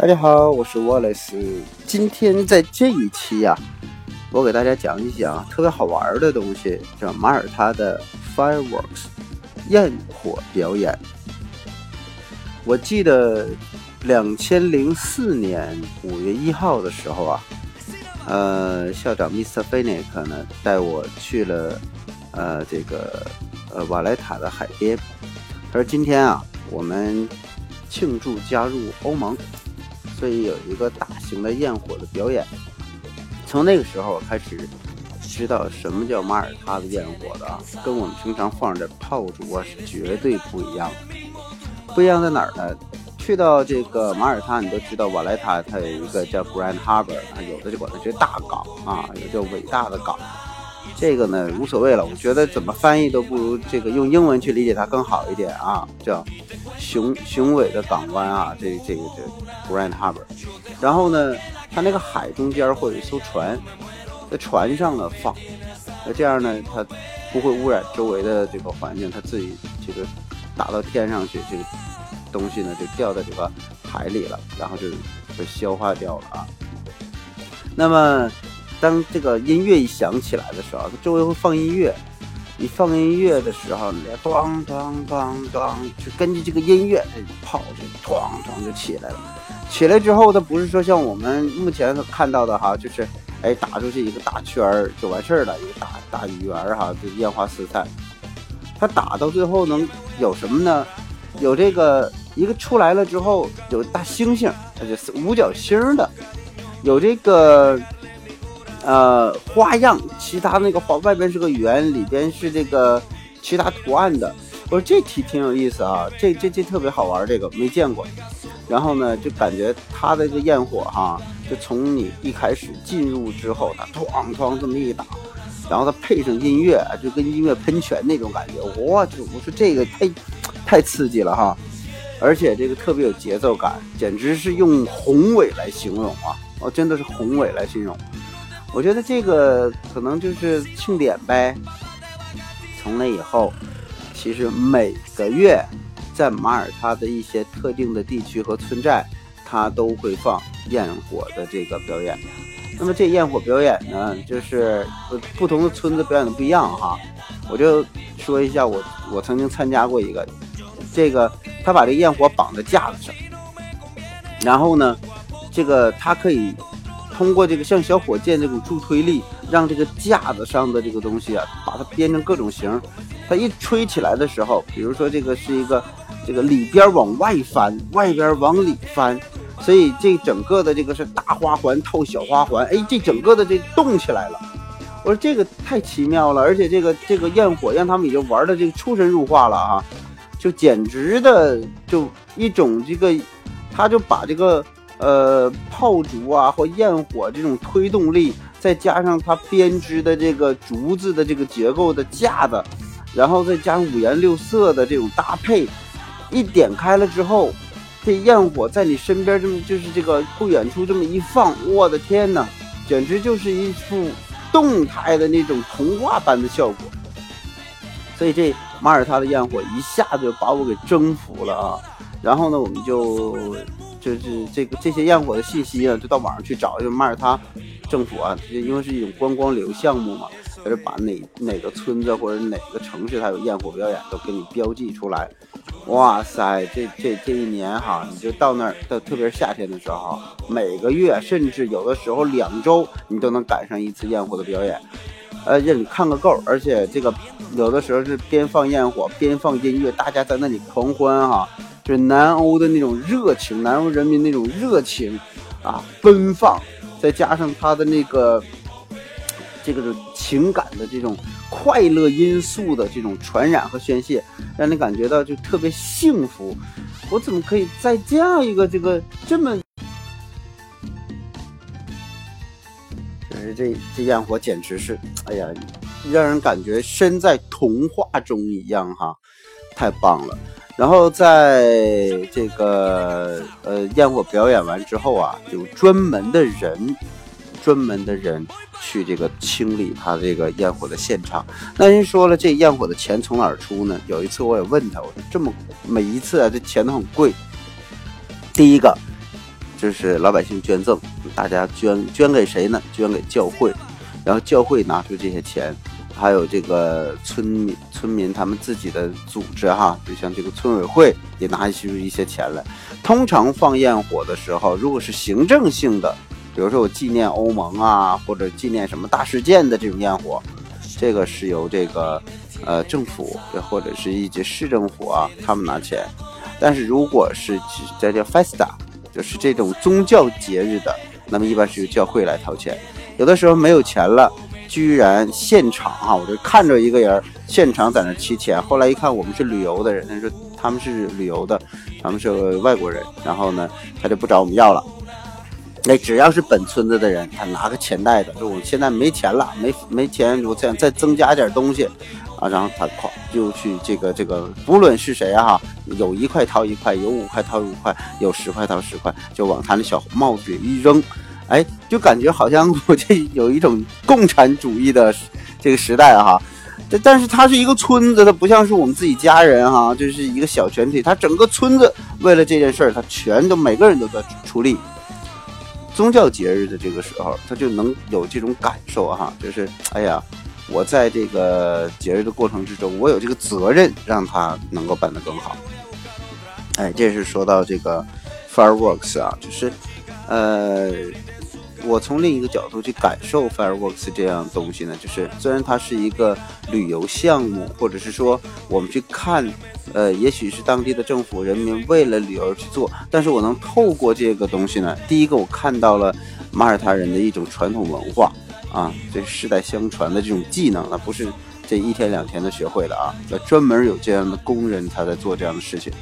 大家好，我是沃莱斯。今天在这一期啊，我给大家讲一讲特别好玩的东西，叫马耳他的 fireworks 焰火表演。我记得两千零四年五月一号的时候啊，呃，校长 Mr. f i n i c 呢带我去了呃这个呃瓦莱塔的海边。他说今天啊，我们庆祝加入欧盟。所以有一个大型的焰火的表演，从那个时候开始知道什么叫马耳他的焰火的，跟我们平常放的炮竹啊是绝对不一样的。不一样在哪儿呢？去到这个马耳他，你都知道瓦莱塔它有一个叫 Grand Harbor 啊，有的就管它叫大港啊，有叫伟大的港。这个呢无所谓了，我觉得怎么翻译都不如这个用英文去理解它更好一点啊，叫雄雄伟的港湾啊，这这个这 Grand Harbor。然后呢，它那个海中间会有一艘船，在船上呢放，那这样呢它不会污染周围的这个环境，它自己这个打到天上去，这个东西呢就掉在这个海里了，然后就被消化掉了啊。那么。当这个音乐一响起来的时候，它周围会放音乐。你放音乐的时候，你咣咣咣咣，就根据这个音乐，这炮就咣咣就起来了。起来之后，它不是说像我们目前看到的哈，就是哎打出去一个大圈儿就完事儿了，一个大大圆儿哈，就烟花四散。它打到最后能有什么呢？有这个一个出来了之后有大星星，它就是五角星的，有这个。呃，花样，其他那个花外边是个圆，里边是这个其他图案的。我说这题挺有意思啊，这这这特别好玩，这个没见过。然后呢，就感觉它的这个焰火哈，就从你一开始进入之后，它哐哐这么一打，然后它配上音乐，就跟音乐喷泉那种感觉，我就我说这个太太刺激了哈，而且这个特别有节奏感，简直是用宏伟来形容啊，哦，真的是宏伟来形容。我觉得这个可能就是庆典呗。从那以后，其实每个月在马耳他的一些特定的地区和村寨，它都会放焰火的这个表演。那么这焰火表演呢，就是不同的村子表演的不一样哈。我就说一下，我我曾经参加过一个，这个他把这个焰火绑在架子上，然后呢，这个它可以。通过这个像小火箭这种助推力，让这个架子上的这个东西啊，把它编成各种形。它一吹起来的时候，比如说这个是一个这个里边往外翻，外边往里翻，所以这整个的这个是大花环套小花环，哎，这整个的这动起来了。我说这个太奇妙了，而且这个这个焰火让他们已经玩的这个出神入化了啊，就简直的就一种这个，他就把这个。呃，炮竹啊，或焰火这种推动力，再加上它编织的这个竹子的这个结构的架子，然后再加上五颜六色的这种搭配，一点开了之后，这焰火在你身边这么就是这个不远处这么一放，我的天哪，简直就是一幅动态的那种童话般的效果。所以这马耳他的焰火一下子就把我给征服了啊！然后呢，我们就。就是这个这些焰火的信息啊，就到网上去找。就马耳他政府啊，因为是一种观光旅游项目嘛，他就把哪哪个村子或者哪个城市它有焰火表演，都给你标记出来。哇塞，这这这一年哈，你就到那儿，到特别是夏天的时候，每个月甚至有的时候两周，你都能赶上一次焰火的表演，呃，让你看个够。而且这个有的时候是边放焰火边放音乐，大家在那里狂欢哈。是南欧的那种热情，南欧人民那种热情啊，奔放，再加上他的那个这个情感的这种快乐因素的这种传染和宣泄，让你感觉到就特别幸福。我怎么可以在这样一个这个这么，就是这这焰火简直是，哎呀，让人感觉身在童话中一样哈，太棒了。然后在这个呃焰火表演完之后啊，有专门的人，专门的人去这个清理他这个焰火的现场。那人说了，这焰火的钱从哪儿出呢？有一次我也问他，我说这么每一次啊，这钱都很贵。第一个，就是老百姓捐赠，大家捐捐给谁呢？捐给教会，然后教会拿出这些钱，还有这个村民村民他们自己的组织哈，就像这个村委会也拿出一些钱来。通常放焰火的时候，如果是行政性的，比如说我纪念欧盟啊，或者纪念什么大事件的这种焰火，这个是由这个呃政府或者是一些市政府啊，他们拿钱。但是如果是在叫 festa，就是这种宗教节日的，那么一般是由教会来掏钱。有的时候没有钱了，居然现场哈，我就看着一个人现场在那提钱。后来一看，我们是旅游的人，他说他们是旅游的，他们是外国人，然后呢，他就不找我们要了。那只要是本村子的人，他拿个钱袋子，说我现在没钱了，没没钱，我想再增加点东西。啊，然后他跑就去这个这个，不论是谁哈，有一块掏一块，有五块掏五块，有十块掏十块，就往他那小帽子里一扔，哎，就感觉好像我这有一种共产主义的这个时代哈。这但是他是一个村子，他不像是我们自己家人哈，就是一个小群体，他整个村子为了这件事儿，他全都每个人都在出力。宗教节日的这个时候，他就能有这种感受哈，就是哎呀。我在这个节日的过程之中，我有这个责任让它能够办得更好。哎，这是说到这个 fireworks 啊，就是，呃，我从另一个角度去感受 fireworks 这样东西呢，就是虽然它是一个旅游项目，或者是说我们去看，呃，也许是当地的政府人民为了旅游而去做，但是我能透过这个东西呢，第一个我看到了马耳他人的一种传统文化。啊，这世代相传的这种技能，那不是这一天两天的学会的啊，要专门有这样的工人，他在做这样的事情。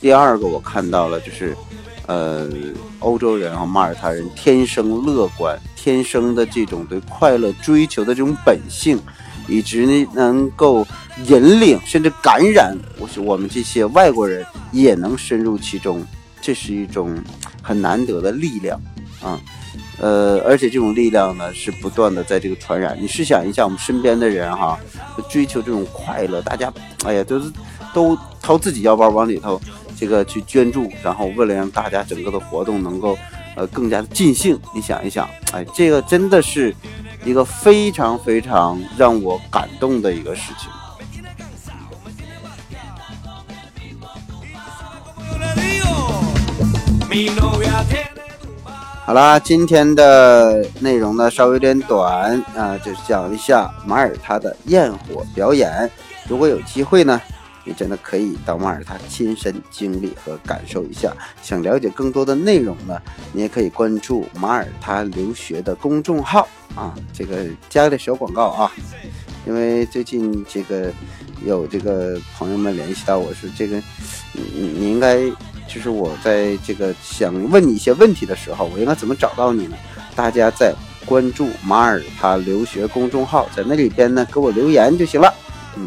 第二个，我看到了，就是，呃，欧洲人和马耳他人天生乐观，天生的这种对快乐追求的这种本性，以及呢能够引领甚至感染，我我们这些外国人也能深入其中，这是一种很难得的力量啊。呃，而且这种力量呢，是不断的在这个传染。你试想一下，我们身边的人哈，追求这种快乐，大家，哎呀，都是都掏自己腰包往里头这个去捐助，然后为了让大家整个的活动能够呃更加的尽兴。你想一想，哎，这个真的是一个非常非常让我感动的一个事情。好啦，今天的内容呢稍微有点短啊，就讲一下马耳他的焰火表演。如果有机会呢，你真的可以到马耳他亲身经历和感受一下。想了解更多的内容呢，你也可以关注马耳他留学的公众号啊。这个加个小广告啊，因为最近这个有这个朋友们联系到我说，这个你你应该。就是我在这个想问你一些问题的时候，我应该怎么找到你呢？大家在关注马耳他留学公众号，在那里边呢给我留言就行了。嗯。